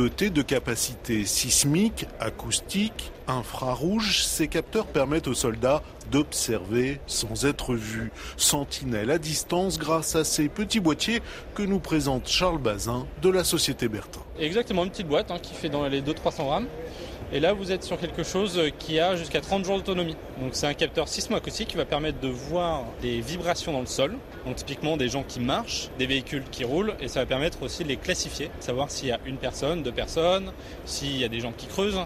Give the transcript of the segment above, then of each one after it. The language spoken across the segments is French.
Dotés de capacités sismiques, acoustiques, infrarouges, ces capteurs permettent aux soldats d'observer sans être vus. Sentinelle à distance grâce à ces petits boîtiers que nous présente Charles Bazin de la société Bertin. Exactement, une petite boîte hein, qui fait dans les 200-300 grammes. Et là, vous êtes sur quelque chose qui a jusqu'à 30 jours d'autonomie. Donc c'est un capteur sismo-acoustique qui va permettre de voir des vibrations dans le sol. Donc typiquement des gens qui marchent, des véhicules qui roulent, et ça va permettre aussi de les classifier, savoir s'il y a une personne, deux personnes, s'il y a des gens qui creusent,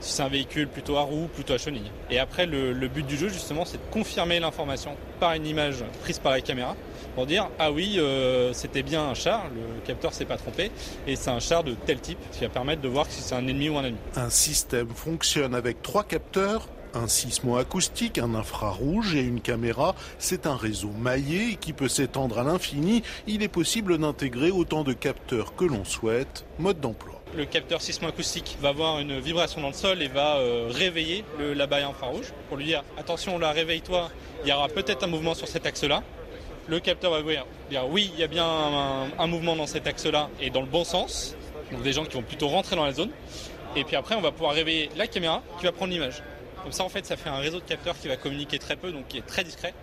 si c'est un véhicule plutôt à roues, plutôt à chenilles. Et après, le, but du jeu, justement, c'est de confirmer l'information par une image prise par la caméra pour dire ah oui, euh, c'était bien un char, le capteur s'est pas trompé, et c'est un char de tel type, qui va permettre de voir si c'est un ennemi ou un ennemi. Un système fonctionne avec trois capteurs un sismo-acoustique, un infrarouge et une caméra, c'est un réseau maillé qui peut s'étendre à l'infini. Il est possible d'intégrer autant de capteurs que l'on souhaite. Mode d'emploi. Le capteur sismo-acoustique va avoir une vibration dans le sol et va euh, réveiller le, la baille infrarouge pour lui dire attention là réveille-toi, il y aura peut-être un mouvement sur cet axe-là. Le capteur va dire oui il y a bien un, un mouvement dans cet axe-là et dans le bon sens. Donc des gens qui vont plutôt rentrer dans la zone. Et puis après on va pouvoir réveiller la caméra qui va prendre l'image. Comme ça, en fait, ça fait un réseau de capteurs qui va communiquer très peu, donc qui est très discret.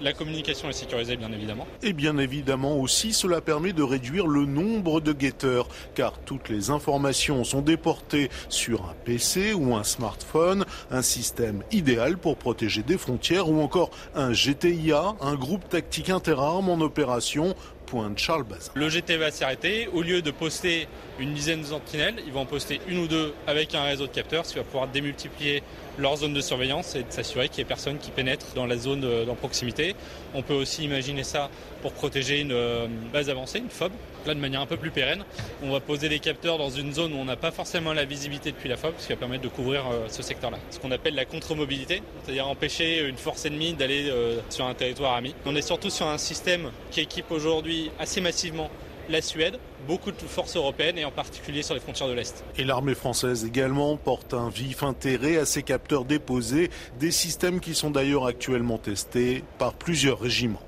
La communication est sécurisée, bien évidemment. Et bien évidemment aussi, cela permet de réduire le nombre de guetteurs, car toutes les informations sont déportées sur un PC ou un smartphone, un système idéal pour protéger des frontières, ou encore un GTIA, un groupe tactique interarmes en opération de Charles Bazin. Le GT va s'arrêter. Au lieu de poster une dizaine de sentinelles, ils vont en poster une ou deux avec un réseau de capteurs, ce qui va pouvoir démultiplier leur zone de surveillance et s'assurer qu'il n'y ait personne qui pénètre dans la zone de, dans proximité. On peut aussi imaginer ça pour protéger une euh, base avancée, une FOB, là de manière un peu plus pérenne. On va poser des capteurs dans une zone où on n'a pas forcément la visibilité depuis la FOB, ce qui va permettre de couvrir euh, ce secteur-là. Ce qu'on appelle la contre-mobilité, c'est-à-dire empêcher une force ennemie d'aller euh, sur un territoire ami. On est surtout sur un système qui équipe assez massivement la Suède, beaucoup de forces européennes et en particulier sur les frontières de l'Est. Et l'armée française également porte un vif intérêt à ces capteurs déposés, des systèmes qui sont d'ailleurs actuellement testés par plusieurs régiments.